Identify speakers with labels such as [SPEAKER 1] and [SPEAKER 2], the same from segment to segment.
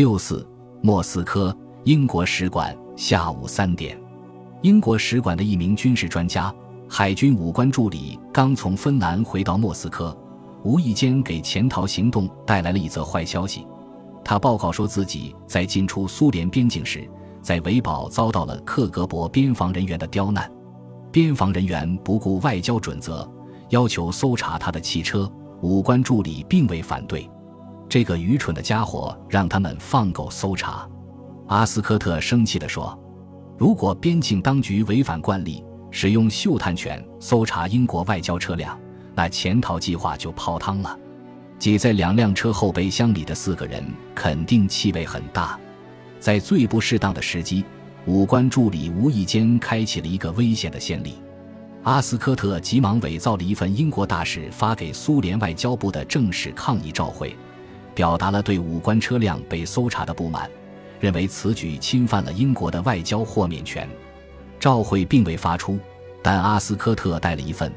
[SPEAKER 1] 六四，莫斯科，英国使馆，下午三点，英国使馆的一名军事专家、海军武官助理刚从芬兰回到莫斯科，无意间给潜逃行动带来了一则坏消息。他报告说自己在进出苏联边境时，在维堡遭到了克格勃边防人员的刁难。边防人员不顾外交准则，要求搜查他的汽车。武官助理并未反对。这个愚蠢的家伙让他们放狗搜查。阿斯科特生气地说：“如果边境当局违反惯例，使用嗅探犬搜查英国外交车辆，那潜逃计划就泡汤了。挤在两辆车后备箱里的四个人肯定气味很大。在最不适当的时机。”武官助理无意间开启了一个危险的先例，阿斯科特急忙伪造了一份英国大使发给苏联外交部的正式抗议照会，表达了对武官车辆被搜查的不满，认为此举侵犯了英国的外交豁免权。照会并未发出，但阿斯科特带了一份，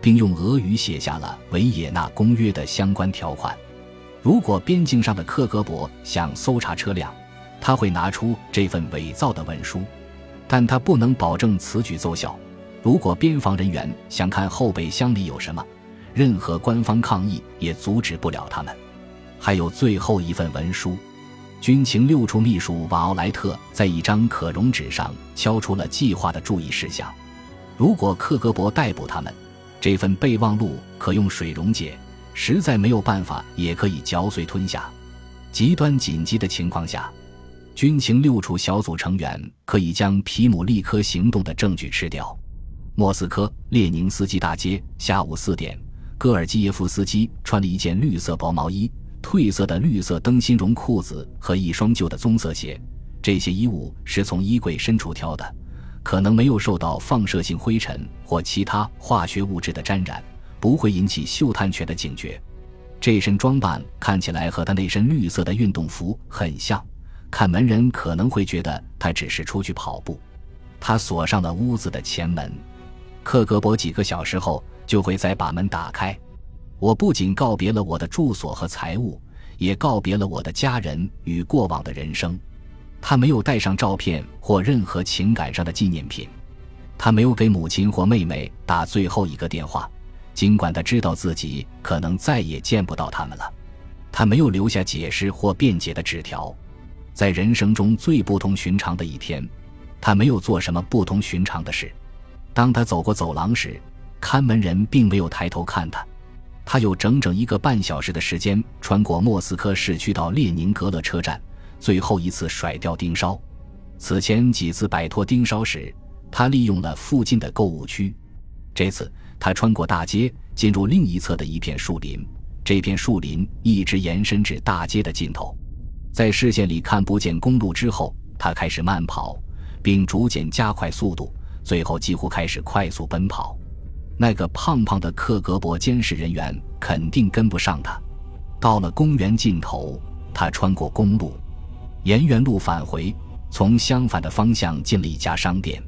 [SPEAKER 1] 并用俄语写下了维也纳公约的相关条款：如果边境上的克格勃想搜查车辆。他会拿出这份伪造的文书，但他不能保证此举奏效。如果边防人员想看后备箱里有什么，任何官方抗议也阻止不了他们。还有最后一份文书，军情六处秘书瓦奥莱特在一张可溶纸上敲出了计划的注意事项。如果克格勃逮捕他们，这份备忘录可用水溶解，实在没有办法也可以嚼碎吞下。极端紧急的情况下。军情六处小组成员可以将皮姆利科行动的证据吃掉。莫斯科列宁斯基大街，下午四点，戈尔基耶夫斯基穿了一件绿色薄毛衣、褪色的绿色灯芯绒裤子和一双旧的棕色鞋。这些衣物是从衣柜深处挑的，可能没有受到放射性灰尘或其他化学物质的沾染，不会引起嗅探犬的警觉。这身装扮看起来和他那身绿色的运动服很像。看门人可能会觉得他只是出去跑步。他锁上了屋子的前门。克格勃几个小时后就会再把门打开。我不仅告别了我的住所和财物，也告别了我的家人与过往的人生。他没有带上照片或任何情感上的纪念品。他没有给母亲或妹妹打最后一个电话，尽管他知道自己可能再也见不到他们了。他没有留下解释或辩解的纸条。在人生中最不同寻常的一天，他没有做什么不同寻常的事。当他走过走廊时，看门人并没有抬头看他。他有整整一个半小时的时间穿过莫斯科市区到列宁格勒车站，最后一次甩掉盯梢。此前几次摆脱盯梢时，他利用了附近的购物区。这次他穿过大街，进入另一侧的一片树林。这片树林一直延伸至大街的尽头。在视线里看不见公路之后，他开始慢跑，并逐渐加快速度，最后几乎开始快速奔跑。那个胖胖的克格勃监视人员肯定跟不上他。到了公园尽头，他穿过公路，沿原路返回，从相反的方向进了一家商店。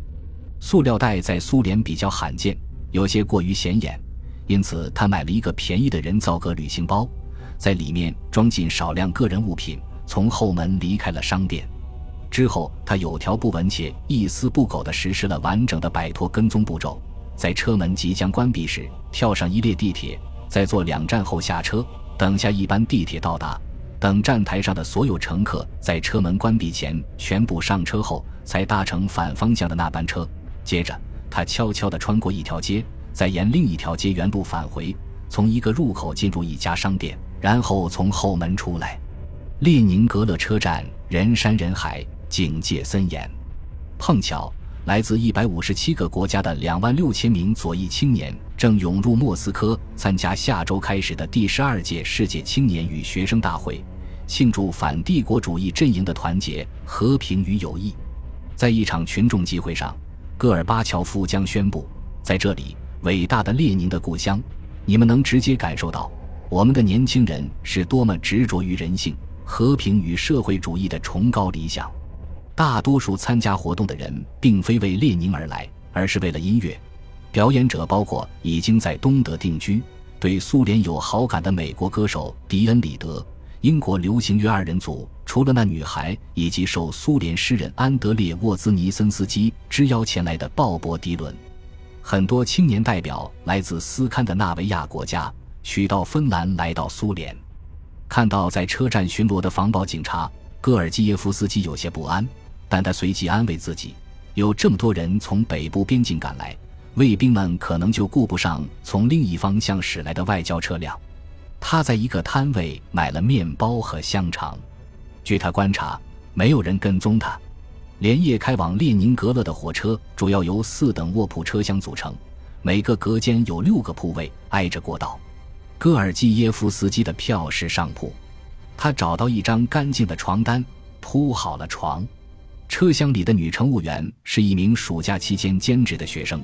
[SPEAKER 1] 塑料袋在苏联比较罕见，有些过于显眼，因此他买了一个便宜的人造革旅行包，在里面装进少量个人物品。从后门离开了商店，之后他有条不紊且一丝不苟地实施了完整的摆脱跟踪步骤。在车门即将关闭时，跳上一列地铁，在坐两站后下车，等下一班地铁到达。等站台上的所有乘客在车门关闭前全部上车后，才搭乘反方向的那班车。接着，他悄悄地穿过一条街，再沿另一条街原路返回，从一个入口进入一家商店，然后从后门出来。列宁格勒车站人山人海，警戒森严。碰巧，来自一百五十七个国家的两万六千名左翼青年正涌入莫斯科参加下周开始的第十二届世界青年与学生大会，庆祝反帝国主义阵营的团结、和平与友谊。在一场群众集会上，戈尔巴乔夫将宣布：“在这里，伟大的列宁的故乡，你们能直接感受到我们的年轻人是多么执着于人性。”和平与社会主义的崇高理想，大多数参加活动的人并非为列宁而来，而是为了音乐。表演者包括已经在东德定居、对苏联有好感的美国歌手迪恩·里德、英国流行乐二人组除了那女孩以及受苏联诗人安德烈沃兹尼森斯基之邀前来的鲍勃迪伦，很多青年代表来自斯堪的纳维亚国家，取道芬兰来到苏联。看到在车站巡逻的防暴警察，戈尔基耶夫斯基有些不安，但他随即安慰自己：有这么多人从北部边境赶来，卫兵们可能就顾不上从另一方向驶来的外交车辆。他在一个摊位买了面包和香肠。据他观察，没有人跟踪他。连夜开往列宁格勒的火车主要由四等卧铺车厢组成，每个隔间有六个铺位，挨着过道。戈尔基耶夫斯基的票是上铺，他找到一张干净的床单，铺好了床。车厢里的女乘务员是一名暑假期间兼职的学生，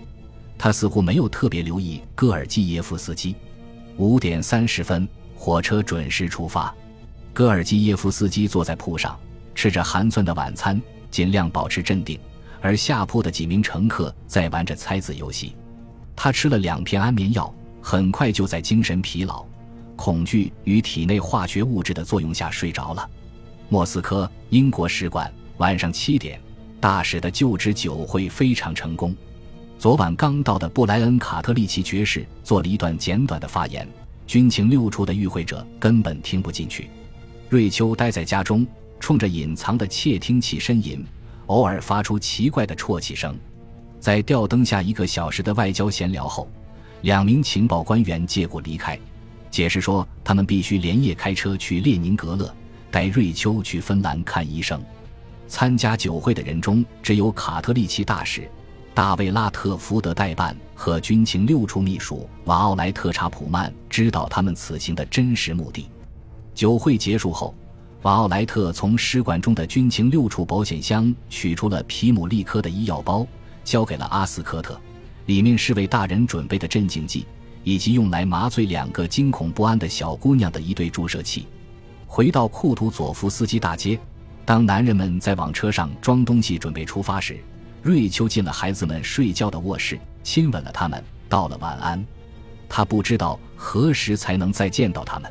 [SPEAKER 1] 她似乎没有特别留意戈尔基耶夫斯基。五点三十分，火车准时出发。戈尔基耶夫斯基坐在铺上，吃着寒酸的晚餐，尽量保持镇定。而下铺的几名乘客在玩着猜字游戏。他吃了两片安眠药，很快就在精神疲劳、恐惧与体内化学物质的作用下睡着了。莫斯科，英国使馆，晚上七点，大使的就职酒会非常成功。昨晚刚到的布莱恩·卡特利奇爵士做了一段简短的发言，军情六处的与会者根本听不进去。瑞秋待在家中，冲着隐藏的窃听器呻吟，偶尔发出奇怪的啜泣声。在吊灯下一个小时的外交闲聊后，两名情报官员借故离开，解释说他们必须连夜开车去列宁格勒，带瑞秋去芬兰看医生。参加酒会的人中只有卡特利奇大使。大卫·拉特福德代办和军情六处秘书瓦奥莱特·查普曼知道他们此行的真实目的。酒会结束后，瓦奥莱特从使馆中的军情六处保险箱取出了皮姆利科的医药包，交给了阿斯科特，里面是为大人准备的镇静剂，以及用来麻醉两个惊恐不安的小姑娘的一对注射器。回到库图佐夫斯基大街，当男人们在往车上装东西准备出发时。瑞秋进了孩子们睡觉的卧室，亲吻了他们，道了晚安。他不知道何时才能再见到他们。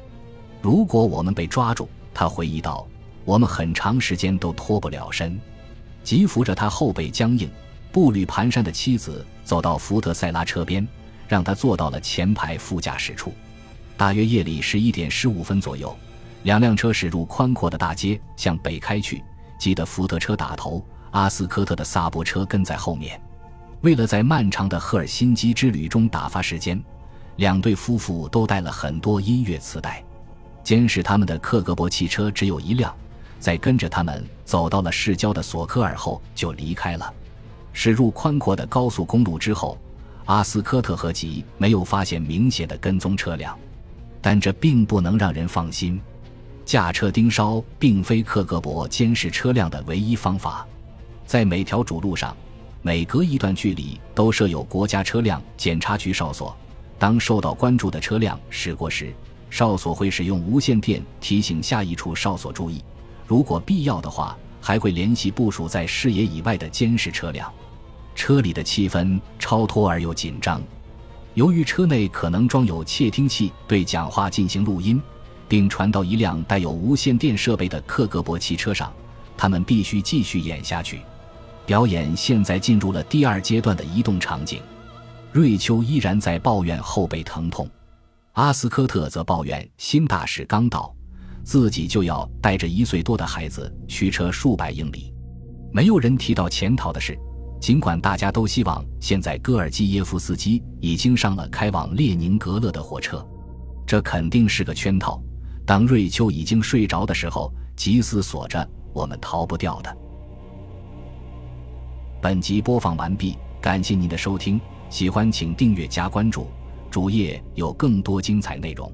[SPEAKER 1] 如果我们被抓住，他回忆道，我们很长时间都脱不了身。吉扶着他后背僵硬、步履蹒跚的妻子走到福特塞拉车边，让他坐到了前排副驾驶处。大约夜里十一点十五分左右，两辆车驶入宽阔的大街，向北开去。急得福特车打头。阿斯科特的萨博车跟在后面，为了在漫长的赫尔辛基之旅中打发时间，两对夫妇都带了很多音乐磁带。监视他们的克格勃汽车只有一辆，在跟着他们走到了市郊的索科尔后就离开了。驶入宽阔的高速公路之后，阿斯科特和吉没有发现明显的跟踪车辆，但这并不能让人放心。驾车盯梢并非克格勃监视车辆的唯一方法。在每条主路上，每隔一段距离都设有国家车辆检查局哨所。当受到关注的车辆驶过时，哨所会使用无线电提醒下一处哨所注意。如果必要的话，还会联系部署在视野以外的监视车辆。车里的气氛超脱而又紧张，由于车内可能装有窃听器，对讲话进行录音，并传到一辆带有无线电设备的克格勃汽车上，他们必须继续演下去。表演现在进入了第二阶段的移动场景。瑞秋依然在抱怨后背疼痛，阿斯科特则抱怨新大使刚到，自己就要带着一岁多的孩子驱车数百英里。没有人提到潜逃的事，尽管大家都希望现在戈尔基耶夫斯基已经上了开往列宁格勒的火车。这肯定是个圈套。当瑞秋已经睡着的时候，吉斯锁着，我们逃不掉的。本集播放完毕，感谢您的收听，喜欢请订阅加关注，主页有更多精彩内容。